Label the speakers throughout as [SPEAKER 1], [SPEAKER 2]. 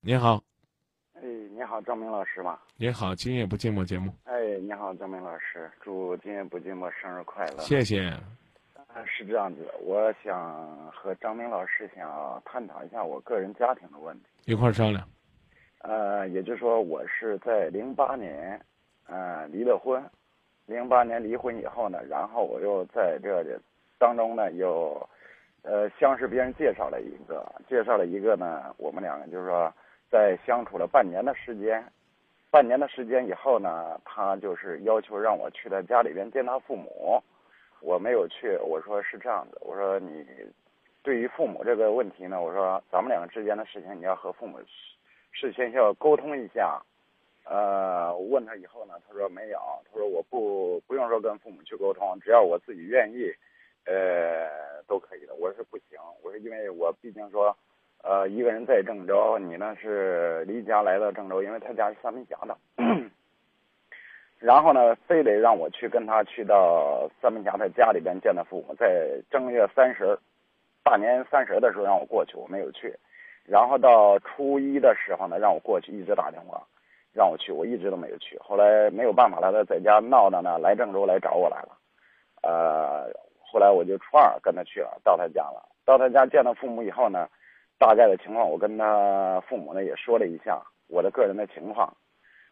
[SPEAKER 1] 你好，
[SPEAKER 2] 哎，你好，张明老师吗？
[SPEAKER 1] 你好，今夜不寂寞节目。
[SPEAKER 2] 哎，你好，张明老师，祝今夜不寂寞生日快乐！
[SPEAKER 1] 谢谢。
[SPEAKER 2] 啊，是这样子，我想和张明老师想探讨一下我个人家庭的问题。
[SPEAKER 1] 一块儿商量。
[SPEAKER 2] 呃，也就是说，我是在零八年，呃，离了婚。零八年离婚以后呢，然后我又在这里当中呢，又呃，相识别人介绍了一个，介绍了一个呢，我们两个就是说。在相处了半年的时间，半年的时间以后呢，他就是要求让我去他家里边见他父母，我没有去。我说是这样的，我说你对于父母这个问题呢，我说咱们两个之间的事情，你要和父母事先要沟通一下。呃，我问他以后呢，他说没有，他说我不不用说跟父母去沟通，只要我自己愿意，呃，都可以的。我说不行，我说因为我毕竟说。呃，一个人在郑州，你呢是离家来到郑州，因为他家是三门峡的，然后呢，非得让我去跟他去到三门峡他家里边见他父母，在正月三十，大年三十的时候让我过去，我没有去，然后到初一的时候呢，让我过去，一直打电话让我去，我一直都没有去，后来没有办法了，他在家闹的呢，来郑州来找我来了，呃，后来我就初二跟他去了，到他家了，到他家见到父母以后呢。大概的情况，我跟他父母呢也说了一下我的个人的情况，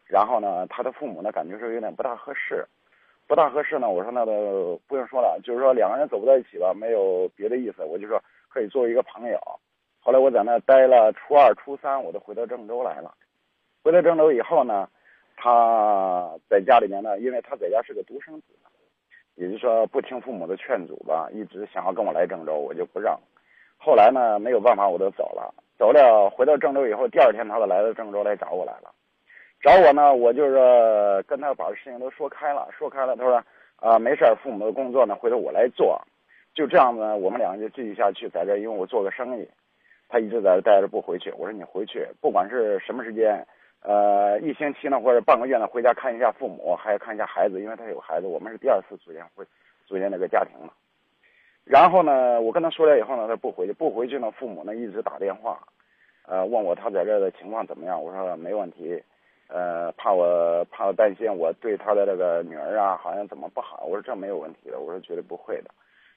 [SPEAKER 2] 然后呢，他的父母呢感觉说有点不大合适，不大合适呢，我说那都不用说了，就是说两个人走不到一起吧，没有别的意思，我就说可以作为一个朋友。后来我在那待了初二、初三，我都回到郑州来了。回到郑州以后呢，他在家里面呢，因为他在家是个独生子，也就是说不听父母的劝阻吧，一直想要跟我来郑州，我就不让。后来呢，没有办法，我就走了。走了，回到郑州以后，第二天他就来到郑州来找我来了。找我呢，我就是跟他把事情都说开了，说开了。他说：“啊，没事，父母的工作呢，回头我来做。”就这样子，我们两个就继续下去，在这，因为我做个生意，他一直在这待着不回去。我说：“你回去，不管是什么时间，呃，一星期呢，或者半个月呢，回家看一下父母，还要看一下孩子，因为他有孩子。我们是第二次组建会组建这个家庭了。”然后呢，我跟他说了以后呢，他不回去，不回去呢，父母呢一直打电话，呃，问我他在这儿的情况怎么样。我说没问题，呃，怕我怕我担心我对他的这个女儿啊，好像怎么不好。我说这没有问题的，我说绝对不会的。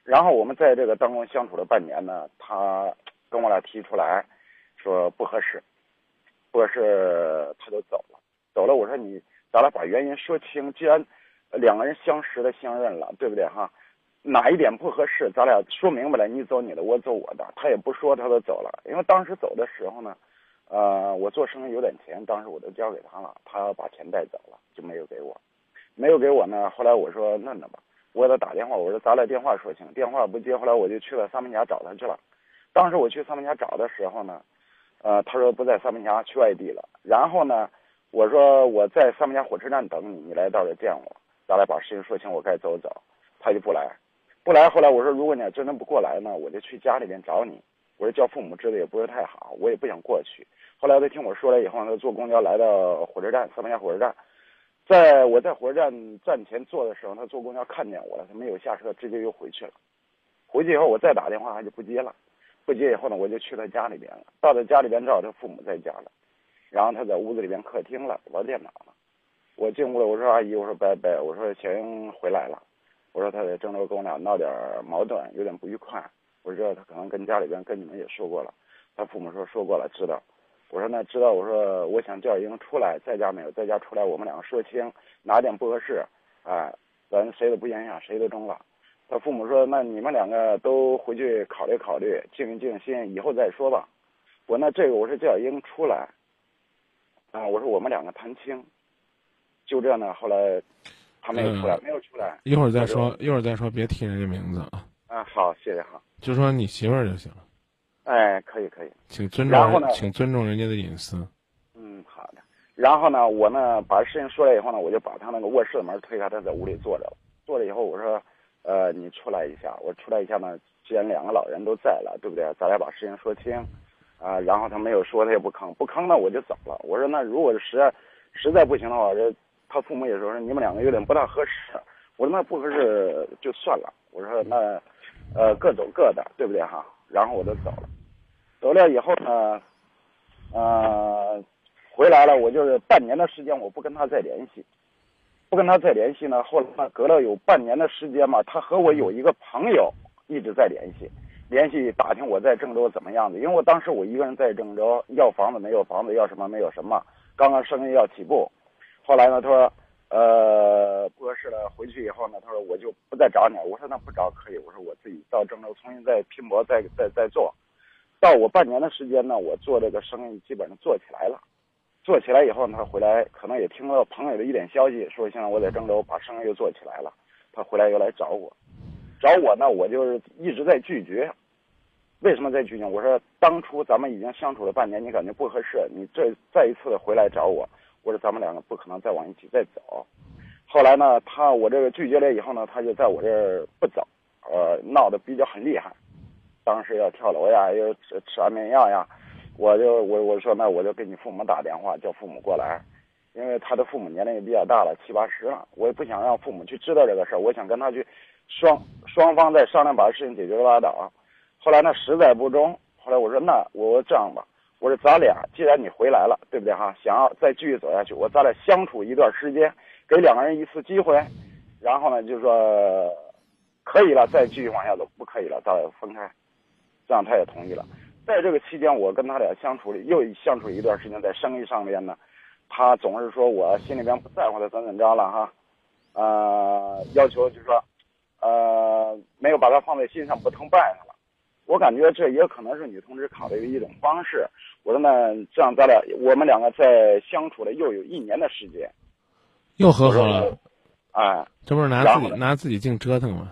[SPEAKER 2] 然后我们在这个当中相处了半年呢，他跟我俩提出来，说不合适，不合适，他就走了。走了，我说你咱俩把原因说清，既然两个人相识的相认了，对不对哈？哪一点不合适，咱俩说明白了，你走你的，我走我的。他也不说，他都走了。因为当时走的时候呢，呃，我做生意有点钱，当时我都交给他了，他把钱带走了，就没有给我，没有给我呢。后来我说那那吧，我给他打电话，我说咱俩电话说清，电话不接。后来我就去了三门峡找他去了。当时我去三门峡找的时候呢，呃，他说不在三门峡，去外地了。然后呢，我说我在三门峡火车站等你，你来到这见我，咱俩把事情说清，我该走走。他就不来。不来，后来我说，如果你要真的不过来呢，我就去家里边找你。我说叫父母知道也不是太好，我也不想过去。后来他听我说了以后，他坐公交来到火车站，三门峡火车站。在我在火车站站前坐的时候，他坐公交看见我了，他没有下车，直接又回去了。回去以后，我再打电话，他就不接了。不接以后呢，我就去他家里边了。到他家里边，正好他父母在家了，然后他在屋子里边客厅了，玩电脑了。我进屋了，我说阿姨，我说拜拜，我说行回来了。我说他在郑州跟我俩闹点矛盾，有点不愉快。我知道他可能跟家里边跟你们也说过了，他父母说说过了，知道。我说那知道，我说我想叫英出来，在家没有，在家出来，我们两个说清，哪点不合适，啊，咱谁都不影响，谁都中了。他父母说那你们两个都回去考虑考虑，静一静心，以后再说吧。我那这个我是叫英出来，啊，我说我们两个谈清，就这样呢。后来。他没有出来，没有出来。
[SPEAKER 1] 一会儿再说，一会儿再说，别提人家名字
[SPEAKER 2] 啊。啊，好，谢谢，好。
[SPEAKER 1] 就说你媳妇儿就行了。
[SPEAKER 2] 哎，可以，可以。
[SPEAKER 1] 请尊重。请尊重人家的隐私。
[SPEAKER 2] 嗯，好的。然后呢，我呢把事情说了以后呢，我就把他那个卧室的门推开，他在屋里坐着了。坐着以后，我说，呃，你出来一下。我出来一下呢，既然两个老人都在了，对不对？咱俩把事情说清。啊，然后他没有说，他也不吭，不吭呢，我就走了。我说，那如果实在实在不行的话，这。他父母也说你们两个有点不大合适，我说那不合适就算了，我说那，呃各走各的，对不对哈？然后我就走了，走了以后呢，呃回来了，我就是半年的时间我不跟他再联系，不跟他再联系呢。后来，隔了有半年的时间嘛，他和我有一个朋友一直在联系，联系打听我在郑州怎么样子。因为我当时我一个人在郑州，要房子没有房子，要什么没有什么，刚刚生意要起步。后来呢，他说，呃，不合适了，回去以后呢，他说我就不再找你了。我说那不找可以，我说我自己到郑州重新再拼搏，再再再做。到我半年的时间呢，我做这个生意基本上做起来了。做起来以后呢，他回来可能也听到朋友的一点消息，说现在我在郑州把生意又做起来了。他回来又来找我，找我呢，我就是一直在拒绝。为什么在拒绝？我说当初咱们已经相处了半年，你感觉不合适，你这再一次回来找我，我说咱们两个不可能再往一起再走。后来呢，他我这个拒绝了以后呢，他就在我这儿不走，呃，闹得比较很厉害。当时要跳楼呀，又吃吃安眠药呀，我就我我说那我就给你父母打电话，叫父母过来，因为他的父母年龄也比较大了，七八十了，我也不想让父母去知道这个事儿，我想跟他去双双方再商量，把事情解决拉倒。后来呢，实在不中，后来我说那我这样吧，我说咱俩既然你回来了，对不对哈？想要再继续走下去，我咱俩相处一段时间，给两个人一次机会，然后呢，就是说可以了，再继续往下走，不可以了，咱俩分开。这样他也同意了。在这个期间，我跟他俩相处了又相处一段时间，在生意上面呢，他总是说我心里边不在乎他怎怎么着了哈，呃，要求就是说，呃，没有把他放在心上，不疼拜他。我感觉这也可能是女同志考虑的一种方式。我说那这样咱俩，我们两个在相处了又有一年的时间，
[SPEAKER 1] 又和好了，
[SPEAKER 2] 哎，
[SPEAKER 1] 这不是拿自己拿自己净折腾吗？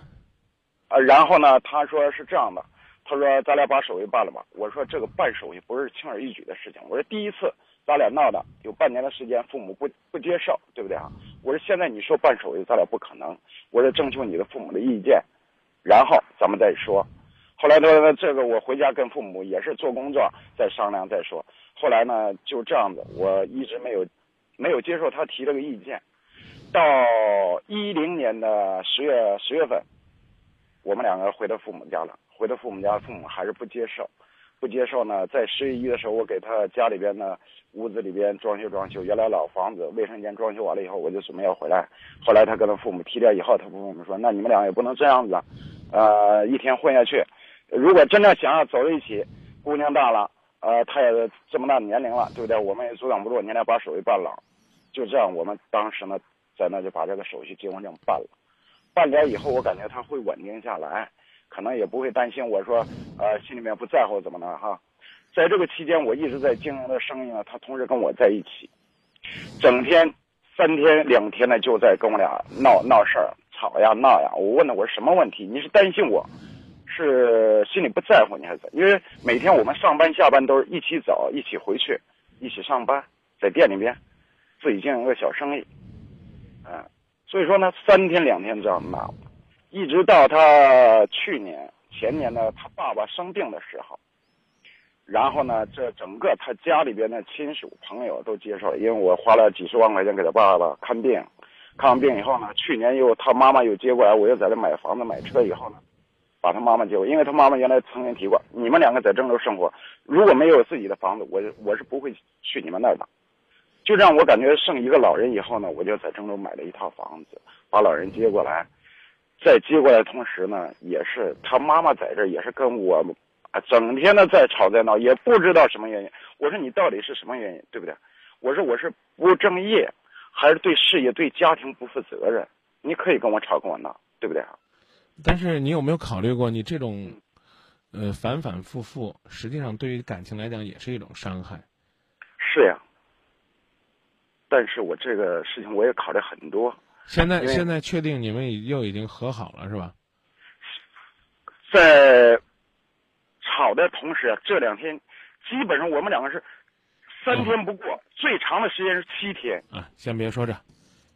[SPEAKER 2] 啊，然后呢，他说是这样的。他说：“咱俩把手续办了吧。”我说：“这个办手续不是轻而易举的事情。”我说：“第一次咱俩闹的有半年的时间，父母不不接受，对不对啊？”我说：“现在你说办手续，咱俩不可能。”我说：“征求你的父母的意见，然后咱们再说。”后来他说：“这个我回家跟父母也是做工作，再商量再说。”后来呢，就这样子，我一直没有没有接受他提这个意见。到一零年的十月十月份，我们两个回到父母家了。回到父母家，父母还是不接受，不接受呢。在十月一的时候，我给他家里边呢屋子里边装修装修，原来老房子卫生间装修完了以后，我就准备要回来。后来他跟他父母提了以后，他父母说：“那你们俩也不能这样子，呃，一天混下去。如果真的想要走在一起，姑娘大了，呃，他也这么大年龄了，对不对？我们也阻挡不住，你俩把手续办了。就这样，我们当时呢，在那就把这个手续结婚证办了。办了以后，我感觉他会稳定下来。”可能也不会担心我说，呃，心里面不在乎怎么的哈。在这个期间，我一直在经营的生意呢，他同时跟我在一起，整天三天两天呢就在跟我俩闹闹事儿、吵呀闹呀。我问他我说什么问题？你是担心我，是心里不在乎你还是？因为每天我们上班下班都是一起走、一起回去、一起上班，在店里边自己经营个小生意，嗯，所以说呢，三天两天这样闹。一直到他去年、前年呢，他爸爸生病的时候，然后呢，这整个他家里边的亲属朋友都接受，因为我花了几十万块钱给他爸爸看病，看完病以后呢，去年又他妈妈又接过来，我又在这买房子、买车以后呢，把他妈妈接过，因为他妈妈原来曾经提过，你们两个在郑州生活，如果没有自己的房子，我我是不会去你们那儿的，就让我感觉剩一个老人以后呢，我就在郑州买了一套房子，把老人接过来。在接过来同时呢，也是他妈妈在这也是跟我啊，整天的在吵在闹，也不知道什么原因。我说你到底是什么原因，对不对？我说我是不务正业，还是对事业、对家庭不负责任？你可以跟我吵跟我闹，对不对？
[SPEAKER 1] 但是你有没有考虑过，你这种呃反反复复，实际上对于感情来讲也是一种伤害。
[SPEAKER 2] 是呀，但是我这个事情我也考虑很多。
[SPEAKER 1] 现在现在确定你们又已经和好了是吧？
[SPEAKER 2] 在吵的同时啊，这两天基本上我们两个是三天不过，最长的时间是七天。
[SPEAKER 1] 啊，先别说这，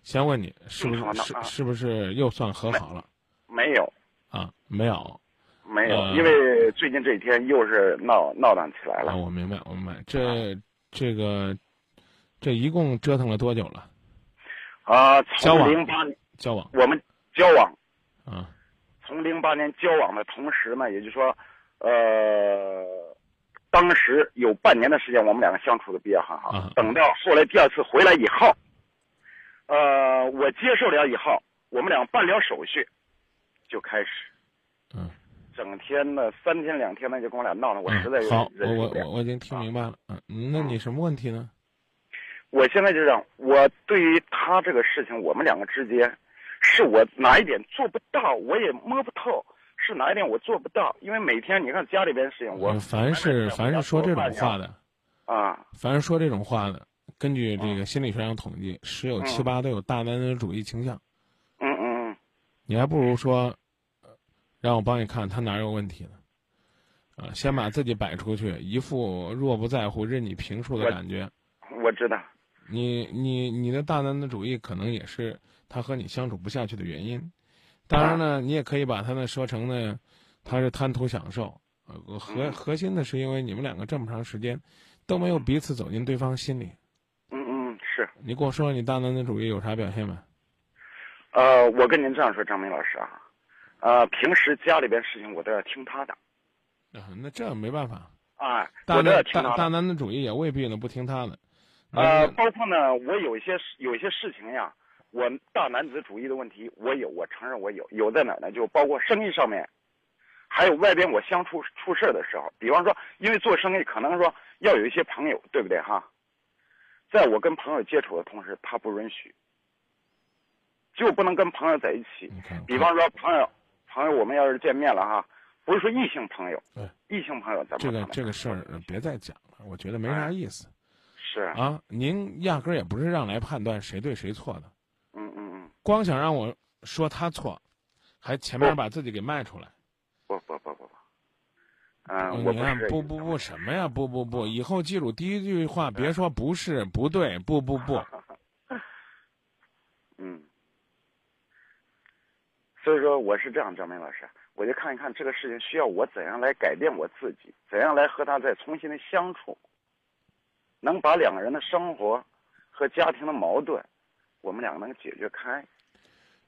[SPEAKER 1] 先问你是不是是是不是又算和好了？
[SPEAKER 2] 没有
[SPEAKER 1] 啊，没有，
[SPEAKER 2] 没有，因为最近这几天又是闹闹腾起来了。
[SPEAKER 1] 我明白，我明白。这这个这一共折腾了多久了？
[SPEAKER 2] 啊，从零八年
[SPEAKER 1] 交往，
[SPEAKER 2] 我们交往，
[SPEAKER 1] 啊，
[SPEAKER 2] 从零八年交往的同时呢，也就是说，呃，当时有半年的时间，我们两个相处的比较很好。
[SPEAKER 1] 啊
[SPEAKER 2] 等到后来第二次回来以后，呃，我接受了以后，我们俩办了手续，就开始
[SPEAKER 1] 嗯，
[SPEAKER 2] 整天呢三天两天呢就跟我俩闹呢，我实在有
[SPEAKER 1] 嗯好，我我。我我已经听明白了。嗯，嗯那你什么问题呢？
[SPEAKER 2] 我现在就这样，我对于他这个事情，我们两个之间，是我哪一点做不到，我也摸不透，是哪一点我做不到？因为每天你看家里边的事情，我
[SPEAKER 1] 呃凡是凡是说这种话的，
[SPEAKER 2] 啊，
[SPEAKER 1] 凡是说这种话的，根据这个心理学上统计，十有七八都有大男子主义倾向。
[SPEAKER 2] 嗯嗯嗯，
[SPEAKER 1] 你还不如说，呃让我帮你看他哪有问题呢？啊，先把自己摆出去，一副若不在乎、任你评述的感觉。
[SPEAKER 2] 我知道。
[SPEAKER 1] 你你你的大男子主义可能也是他和你相处不下去的原因。当然呢，你也可以把他呢说成呢，他是贪图享受。呃，核核心的是因为你们两个这么长时间都没有彼此走进对方心里。
[SPEAKER 2] 嗯嗯是。
[SPEAKER 1] 你跟我说你大男子主义有啥表现没？
[SPEAKER 2] 呃，我跟您这样说，张明老师啊，呃，平时家里边事情我都要听他的，
[SPEAKER 1] 啊，那这没办法。
[SPEAKER 2] 啊，
[SPEAKER 1] 大
[SPEAKER 2] 我都要
[SPEAKER 1] 男大大。男子主义也未必呢不听他的。
[SPEAKER 2] 呃，包括呢，我有一些事有一些事情呀，我大男子主义的问题，我有，我承认我有，有在哪儿呢？就包括生意上面，还有外边我相处出事儿的时候，比方说，因为做生意可能说要有一些朋友，对不对哈？在我跟朋友接触的同时，他不允许，就不能跟朋友在一起。比方说朋友，朋友我们要是见面了哈，不是说异性朋友
[SPEAKER 1] 对，
[SPEAKER 2] 异性朋友咱们
[SPEAKER 1] 这个这个事儿呃别再讲了，我觉得没啥意思
[SPEAKER 2] 是，
[SPEAKER 1] 啊。您压根儿也不是让来判断谁对谁错的，
[SPEAKER 2] 嗯嗯嗯，
[SPEAKER 1] 光想让我说他错，还前面把自己给卖出来。
[SPEAKER 2] 不不不不不，嗯、
[SPEAKER 1] 哦你
[SPEAKER 2] 我
[SPEAKER 1] 看不不不什么呀？不不不，以后记住第一句话，别说不是不对，不不不。
[SPEAKER 2] 嗯，所以说我是这样，张明老师，我就看一看这个事情需要我怎样来改变我自己，怎样来和他再重新的相处，能把两个人的生活和家庭的矛盾，我们两个能解决开。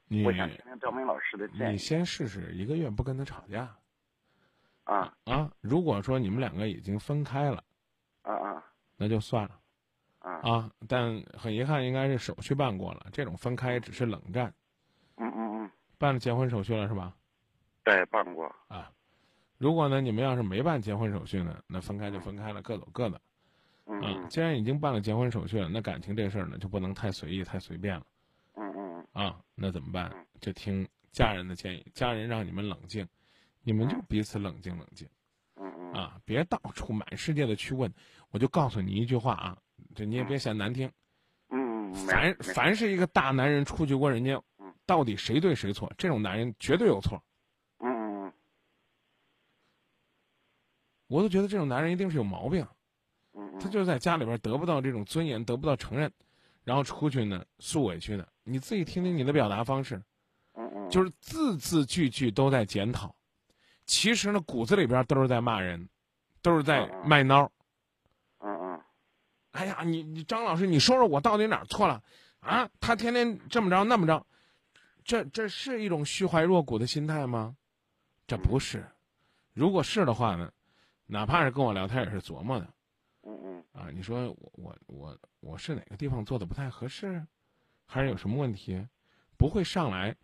[SPEAKER 1] 你
[SPEAKER 2] 我想听听张明老师的建
[SPEAKER 1] 你先试试一个月不跟他吵架
[SPEAKER 2] 啊
[SPEAKER 1] 啊！如果说你们两个已经分开了，
[SPEAKER 2] 啊啊
[SPEAKER 1] 那就算了
[SPEAKER 2] 啊！
[SPEAKER 1] 啊。但很遗憾，应该是手续办过了，这种分开只是冷战。办了结婚手续了是吧？
[SPEAKER 2] 对，办过。
[SPEAKER 1] 啊，如果呢你们要是没办结婚手续呢，那分开就分开了，各走各的。啊
[SPEAKER 2] 嗯嗯，
[SPEAKER 1] 既然已经办了结婚手续了，那感情这事儿呢就不能太随意、太随便了
[SPEAKER 2] 嗯嗯
[SPEAKER 1] 啊。那怎么办
[SPEAKER 2] 嗯？
[SPEAKER 1] 就听家人的建议，家人让你们冷静，你们就彼此冷静冷静
[SPEAKER 2] 嗯嗯
[SPEAKER 1] 啊，别到处满世界的去问。我就告诉你一句话啊，这你也别嫌难听，
[SPEAKER 2] 嗯，没
[SPEAKER 1] 凡凡是一个大男人出去问人家
[SPEAKER 2] 嗯，
[SPEAKER 1] 到底谁对谁错，这种男人绝对有错。
[SPEAKER 2] 嗯嗯
[SPEAKER 1] 我都觉得这种男人一定是有毛病。
[SPEAKER 2] 嗯嗯，
[SPEAKER 1] 他就是在家里边得不到这种尊严，得不到承认，然后出去呢诉委屈呢。你自己听听你的表达方式，
[SPEAKER 2] 嗯嗯
[SPEAKER 1] 就是字字句句都在检讨，其实呢骨子里边都是在骂人，都是在卖孬。
[SPEAKER 2] 嗯嗯
[SPEAKER 1] 哎呀，你你张老师，你说说我到底哪儿错了啊？他天天这么着那么着，这这是一种虚怀若谷的心态吗？这不是。如果是的话呢，哪怕是跟我聊天也是琢磨的。
[SPEAKER 2] 嗯嗯
[SPEAKER 1] 啊，你说我我我我是哪个地方做的不太合适，还是有什么问题？不会上来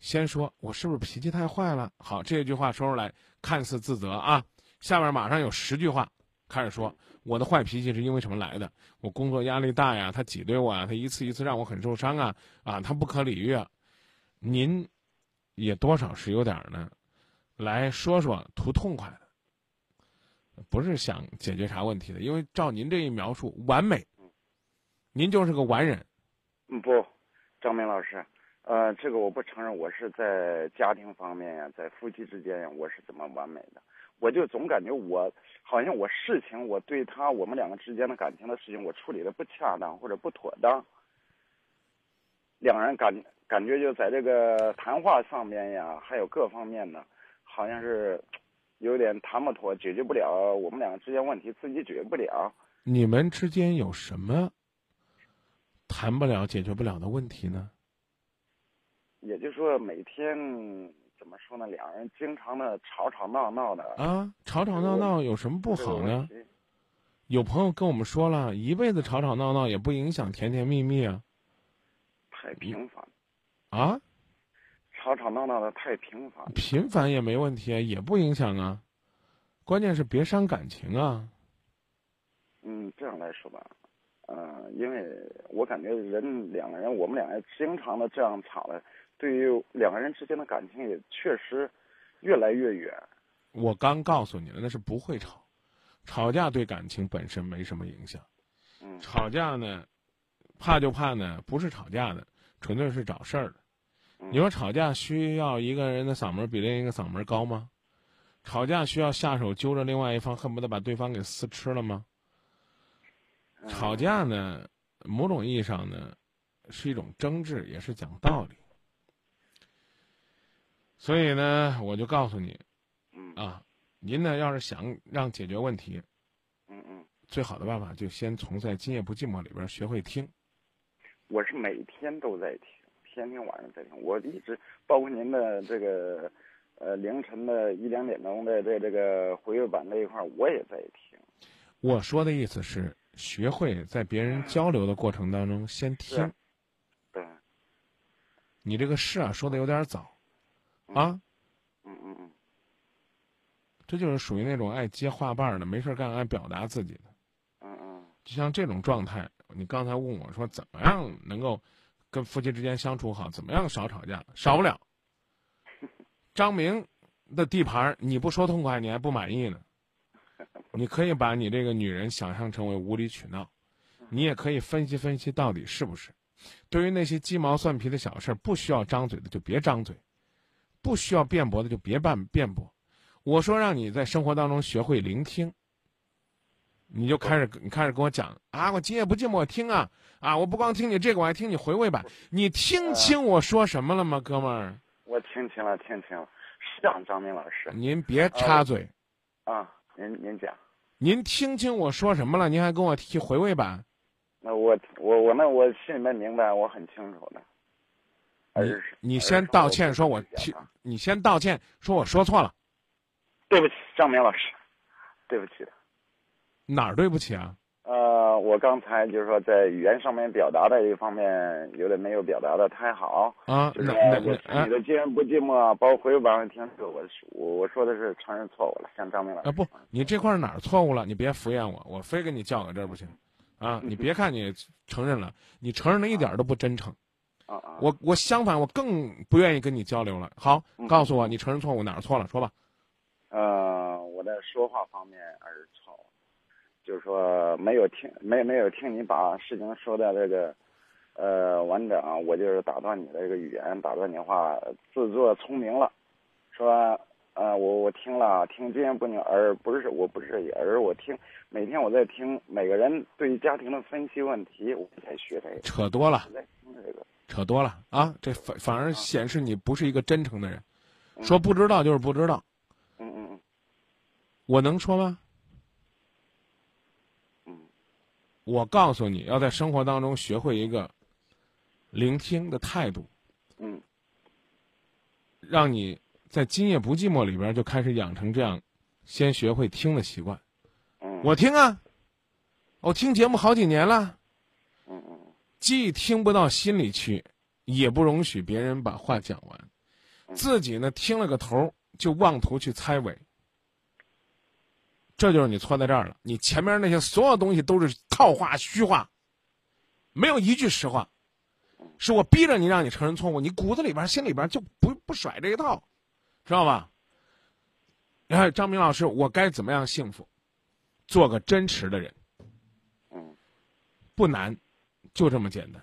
[SPEAKER 1] 先说我是不是脾气太坏了？好，这句话说出来看似自责啊，下面马上有十句话开始说我的坏脾气是因为什么来的？我工作压力大呀，他挤兑我啊，他一次一次让我很受伤啊啊，他不可理喻啊。您也多少是有点儿呢，来说说图痛快的。不是想解决啥问题的，因为照您这一描述，完美，您就是个完人。
[SPEAKER 2] 嗯，不，张明老师，呃，这个我不承认，我是在家庭方面呀，在夫妻之间呀，我是怎么完美的？我就总感觉我好像我事情，我对他我们两个之间的感情的事情，我处理的不恰当或者不妥当，两人感感觉就在这个谈话上面呀，还有各方面呢，好像是有点谈不妥，解决不了我们两个之间问题，自己解决不了。
[SPEAKER 1] 你们之间有什么谈不了、解决不了的问题呢？
[SPEAKER 2] 也就是说，每天怎么说呢？两人经常的吵吵闹闹的。
[SPEAKER 1] 啊，吵吵闹闹有什么不好呢？有朋友跟我们说了一辈子吵吵闹闹也不影响甜甜蜜蜜啊。
[SPEAKER 2] 太频繁。
[SPEAKER 1] 啊？
[SPEAKER 2] 吵吵闹闹的太频繁。
[SPEAKER 1] 频繁也没问题，也不影响啊。关键是别伤感情啊。
[SPEAKER 2] 嗯，这样来说吧，嗯，因为我感觉人两个人，我们两个人经常的这样吵了，对于两个人之间的感情也确实越来越远。
[SPEAKER 1] 我刚告诉你了，那是不会吵。吵架对感情本身没什么影响，
[SPEAKER 2] 嗯，
[SPEAKER 1] 吵架呢，怕就怕呢，不是吵架的，纯粹是找事儿的。你说吵架需要一个人的嗓门比另一个嗓门高吗？吵架需要下手揪着另外一方，恨不得把对方给撕吃了吗？吵架呢，某种意义上呢，是一种争执，也是讲道理。所以呢，我就告诉你，啊。您呢？要是想让解决问题，
[SPEAKER 2] 嗯嗯，
[SPEAKER 1] 最好的办法就先从在《今夜不寂寞》里边学会听。
[SPEAKER 2] 我是每天都在听，天天晚上在听。我一直包括您的这个，呃，凌晨的一两点钟的这这个回味版那一块，我也在听。
[SPEAKER 1] 我说的意思是，学会在别人交流的过程当中先听。
[SPEAKER 2] 对。
[SPEAKER 1] 你这个是啊，说的有点早，啊。
[SPEAKER 2] 嗯嗯嗯。
[SPEAKER 1] 这就是属于那种爱接话瓣的，没事干爱表达自己的。
[SPEAKER 2] 嗯嗯。
[SPEAKER 1] 就像这种状态，你刚才问我说怎么样能够跟夫妻之间相处好，怎么样少吵架？少不了。张明的地盘你不说痛快，你还不满意呢。你可以把你这个女人想象成为无理取闹，你也可以分析分析到底是不是。对于那些鸡毛蒜皮的小事，不需要张嘴的就别张嘴，不需要辩驳的就别办辩驳。我说让你在生活当中学会聆听，你就开始你开始跟我讲啊，我今夜不寂寞，我听啊啊，我不光听你这个，我还听你回味版。你听清我说什么了吗，哥们儿？
[SPEAKER 2] 我听清了，听清了。是这样，张明老师，
[SPEAKER 1] 您别插嘴。
[SPEAKER 2] 啊，您您讲。
[SPEAKER 1] 您听清我说什么了？您还跟我提回味版？
[SPEAKER 2] 那我我我那我心里面明白，我很清楚的。
[SPEAKER 1] 你你先道歉，说我听，你先道歉，说我说错了。
[SPEAKER 2] 对不起，张明老师，对不起。
[SPEAKER 1] 哪儿对不起啊？
[SPEAKER 2] 呃，我刚才就是说在语言上面表达的一方面有点没有表达的太好
[SPEAKER 1] 啊。
[SPEAKER 2] 就是我你的既然不寂寞，包括回版上听说我我我说的是承认错误了，向张明老师。
[SPEAKER 1] 啊不，你这块哪儿错误了？你别敷衍我，我非跟你叫个这儿不行，啊！你别看你承认了，你承认的一点都不真诚。
[SPEAKER 2] 啊啊！
[SPEAKER 1] 我我相反，我更不愿意跟你交流了。好，告诉我你承认错误哪儿错了，说吧。
[SPEAKER 2] 呃，我在说话方面还是错，就是说没有听没没有听你把事情说的这个呃完整，我就是打断你的这个语言，打断你话，自作聪明了，说呃我我听了听这样不听，而不是我不是而我听每天我在听每个人对于家庭的分析问题，我才学这个，
[SPEAKER 1] 扯多了，
[SPEAKER 2] 在听这个，
[SPEAKER 1] 扯多了啊，这反反而显示你不是一个真诚的人，说不知道就是不知道。
[SPEAKER 2] 嗯嗯嗯，
[SPEAKER 1] 我能说吗？
[SPEAKER 2] 嗯，
[SPEAKER 1] 我告诉你要在生活当中学会一个聆听的态度。
[SPEAKER 2] 嗯，
[SPEAKER 1] 让你在今夜不寂寞里边就开始养成这样，先学会听的习惯。
[SPEAKER 2] 嗯，
[SPEAKER 1] 我听啊，我听节目好几年了。
[SPEAKER 2] 嗯嗯，
[SPEAKER 1] 既听不到心里去，也不容许别人把话讲完，自己呢听了个头。就妄图去猜尾，这就是你错在这儿了。你前面那些所有东西都是套话、虚话，没有一句实话。是我逼着你让你承认错误，你骨子里边、心里边就不不甩这一套，知道吧？你看张明老师，我该怎么样幸福？做个真实的人。
[SPEAKER 2] 嗯，
[SPEAKER 1] 不难，就这么简单。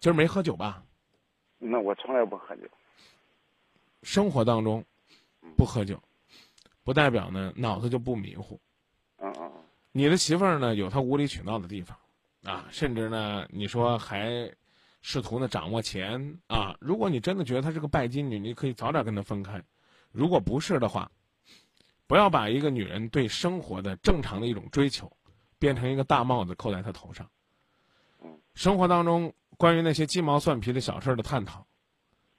[SPEAKER 1] 今儿没喝酒吧？
[SPEAKER 2] 那我从来不喝酒。
[SPEAKER 1] 生活当中，不喝酒，不代表呢脑子就不迷糊。
[SPEAKER 2] 嗯嗯。
[SPEAKER 1] 你的媳妇儿呢有她无理取闹的地方，啊，甚至呢你说还试图呢掌握钱啊。如果你真的觉得她是个拜金女，你可以早点跟她分开。如果不是的话，不要把一个女人对生活的正常的一种追求，变成一个大帽子扣在她头上。
[SPEAKER 2] 嗯。
[SPEAKER 1] 生活当中关于那些鸡毛蒜皮的小事的探讨。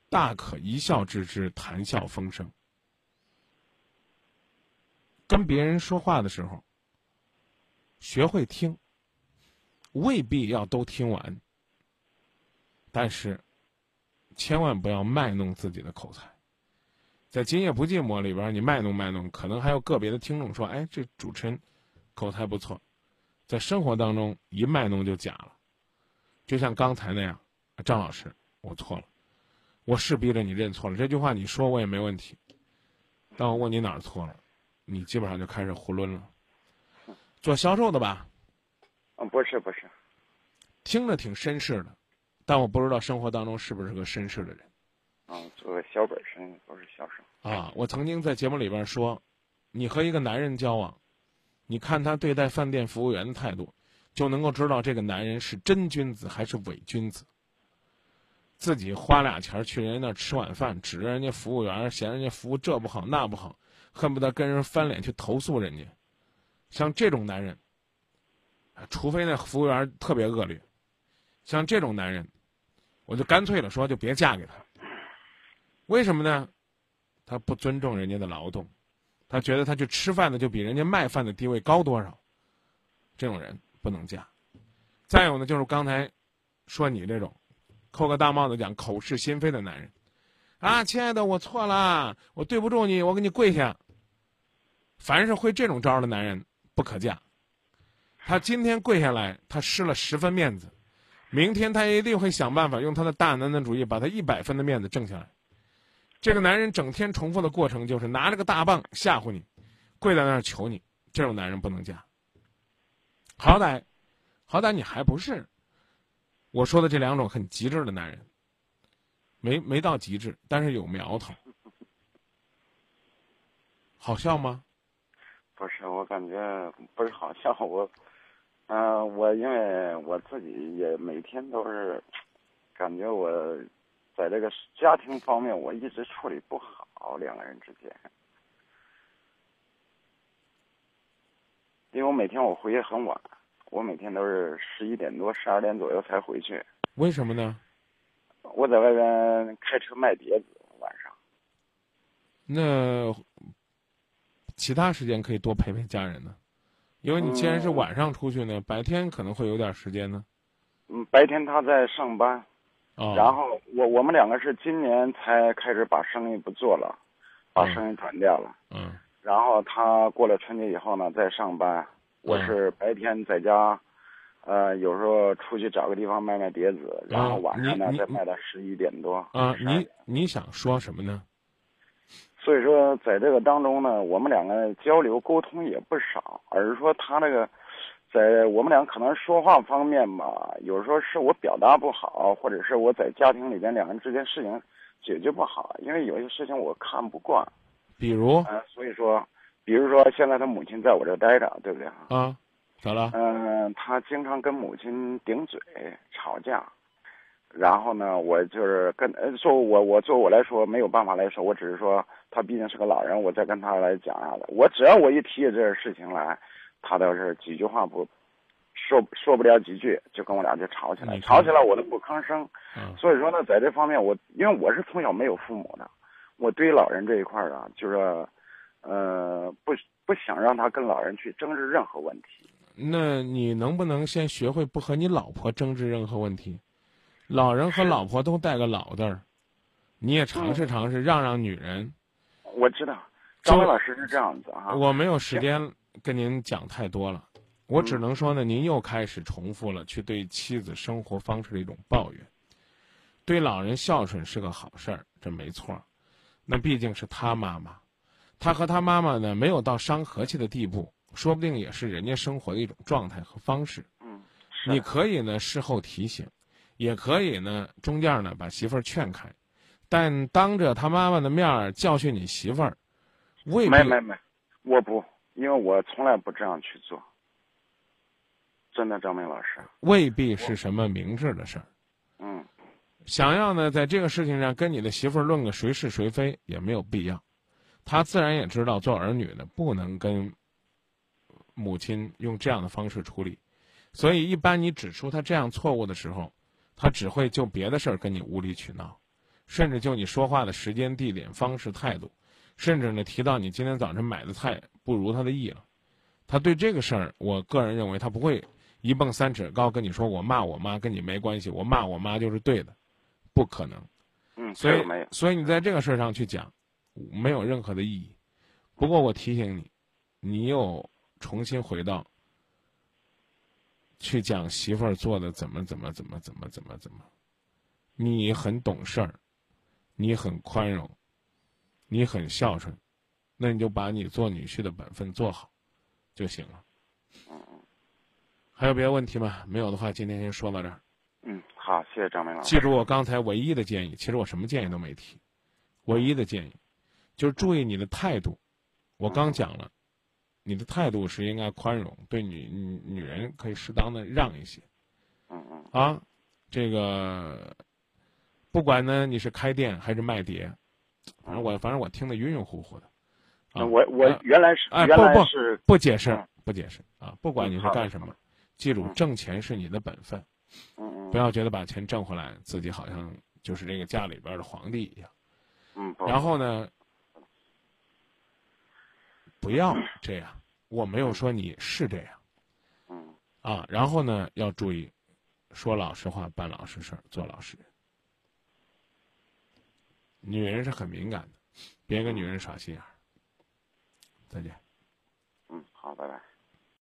[SPEAKER 1] 大可一笑置之，谈笑风生。跟别人说话的时候，学会听，未必要都听完，但是千万不要卖弄自己的口才。在《今夜不寂寞》里边，你卖弄卖弄，可能还有个别的听众说：“哎，这主持人口才不错。”在生活当中，一卖弄就假了。就像刚才那样，张老师，我错了，我是逼着你认错了。这句话你说我也没问题，但我问你哪儿错了，你基本上就开始胡抡了。做销售的吧？
[SPEAKER 2] 嗯，不是不是，
[SPEAKER 1] 听着挺绅士的，但我不知道生活当中是不是个绅士的人。
[SPEAKER 2] 啊，做个小本生意，不是销售。
[SPEAKER 1] 啊，我曾经在节目里边说，你和一个男人交往，你看他对待饭店服务员的态度。就能够知道这个男人是真君子还是伪君子。自己花俩钱去人家那吃晚饭，指着人家服务员，嫌人家服务这不好那不好，恨不得跟人翻脸去投诉人家。像这种男人，除非那服务员特别恶劣，像这种男人，我就干脆了说，就别嫁给他。为什么呢？他不尊重人家的劳动，他觉得他去吃饭的就比人家卖饭的地位高多少。这种人。不能嫁，再有呢，就是刚才说你这种扣个大帽子讲口是心非的男人啊，亲爱的，我错了，我对不住你，我给你跪下。凡是会这种招的男人不可嫁。他今天跪下来，他失了十分面子，明天他一定会想办法用他的大男子主义把他一百分的面子挣下来。这个男人整天重复的过程就是拿着个大棒吓唬你，跪在那儿求你，这种男人不能嫁。好歹，好歹你还不是我说的这两种很极致的男人，没没到极致，但是有苗头，好笑吗？
[SPEAKER 2] 不是，我感觉不是好笑。我，嗯，我因为我自己也每天都是感觉我在这个家庭方面我一直处理不好，两个人之间。因为我每天我回去很晚，我每天都是十一点多、十二点左右才回去。
[SPEAKER 1] 为什么呢？
[SPEAKER 2] 我在外边开车卖碟子，晚上。
[SPEAKER 1] 那其他时间可以多陪陪家人呢，因为你既然是晚上出去呢，白天可能会有点时间呢。
[SPEAKER 2] 嗯，白天他在上班，
[SPEAKER 1] 啊，
[SPEAKER 2] 然后我我们两个是今年才开始把生意不做了，把生意转掉了。
[SPEAKER 1] 嗯。
[SPEAKER 2] 然后他过了春节以后呢，再上班。我是白天在家，呃，有时候出去找个地方卖卖碟子，然后晚上呢再卖到十一点多。
[SPEAKER 1] 啊，你你想说什么呢？
[SPEAKER 2] 所以说，在这个当中呢，我们两个交流沟通也不少，而是说他那个，在我们俩可能说话方面吧，有时候是我表达不好，或者是我在家庭里边两个人之间事情解决不好，因为有些事情我看不惯。
[SPEAKER 1] 比如，
[SPEAKER 2] 呃，所以说，比如说，现在他母亲在我这待着，对不对
[SPEAKER 1] 啊？咋了？
[SPEAKER 2] 嗯，他经常跟母亲顶嘴吵架，然后呢，我就是跟呃，说我我作我来说没有办法来说，我只是说他毕竟是个老人，我再跟他来讲啥的。我只要我一提起这个事情来，他倒是几句话不说说不了几句，就跟我俩就吵起来，吵起来我都不吭声。所以说呢，在这方面我因为我是从小没有父母的。我对老人这一块儿啊，就是，呃，不不想让他跟老人去争执任何问题。
[SPEAKER 1] 那你能不能先学会不和你老婆争执任何问题？老人和老婆都带个“老”字儿，你也尝试尝试让让女人。
[SPEAKER 2] 我知道，张伟老师是这样子啊。
[SPEAKER 1] 我没有时间跟您讲太多了，我只能说呢，您又开始重复了去对妻子生活方式的一种抱怨。对老人孝顺是个好事儿，这没错。那毕竟是他妈妈，他和他妈妈呢没有到伤和气的地步，说不定也是人家生活的一种状态和方式。
[SPEAKER 2] 嗯，
[SPEAKER 1] 你可以呢事后提醒，也可以呢中间呢把媳妇儿劝开，但当着他妈妈的面儿教训你媳妇儿，未必。
[SPEAKER 2] 没没没，我不，因为我从来不这样去做。真的，张明老师，
[SPEAKER 1] 未必是什么明智的事儿。
[SPEAKER 2] 嗯。
[SPEAKER 1] 想要呢，在这个事情上跟你的媳妇儿论个谁是谁非也没有必要，他自然也知道做儿女的不能跟母亲用这样的方式处理，所以一般你指出他这样错误的时候，他只会就别的事儿跟你无理取闹，甚至就你说话的时间、地点、方式、态度，甚至呢提到你今天早晨买的菜不如他的意了，他对这个事儿，我个人认为他不会一蹦三尺高跟你说我骂我妈跟你没关系，我骂我妈就是对的，不可能。
[SPEAKER 2] 嗯，
[SPEAKER 1] 所以。所以你在这个事儿上去讲，没有任何的意义。不过我提醒你，你又重新回到去讲媳妇儿做的怎么怎么怎么怎么怎么怎么，你很懂事儿，你很宽容，你很孝顺，那你就把你做女婿的本分做好就行了。还有别的问题吗？没有的话，今天先说到这儿。
[SPEAKER 2] 嗯，好，谢谢张明老师。
[SPEAKER 1] 记住我刚才唯一的建议，其实我什么建议都没提，唯一的建议就是注意你的态度。我刚讲了，你的态度是应该宽容，对女女女人可以适当的让一些
[SPEAKER 2] 嗯嗯
[SPEAKER 1] 啊。这个不管呢你是开店还是卖碟，反正我反正我听得晕晕乎乎的。啊
[SPEAKER 2] 我我
[SPEAKER 1] 呃
[SPEAKER 2] 原来是
[SPEAKER 1] 哎
[SPEAKER 2] 原来
[SPEAKER 1] 不不
[SPEAKER 2] 是
[SPEAKER 1] 不解释
[SPEAKER 2] 嗯
[SPEAKER 1] 不解释啊，不管你是干什么，记住
[SPEAKER 2] 嗯
[SPEAKER 1] 挣钱是你的本分。
[SPEAKER 2] 嗯嗯
[SPEAKER 1] 不要觉得把钱挣回来，自己好像就是这个家里边的皇帝一样。
[SPEAKER 2] 嗯
[SPEAKER 1] 然后呢，不要这样。我没有说你是这样
[SPEAKER 2] 嗯
[SPEAKER 1] 啊。然后呢，要注意说老实话，办老实事儿，做老实人。女人是很敏感的，别跟女人耍心眼儿。再见。
[SPEAKER 2] 嗯好，拜拜。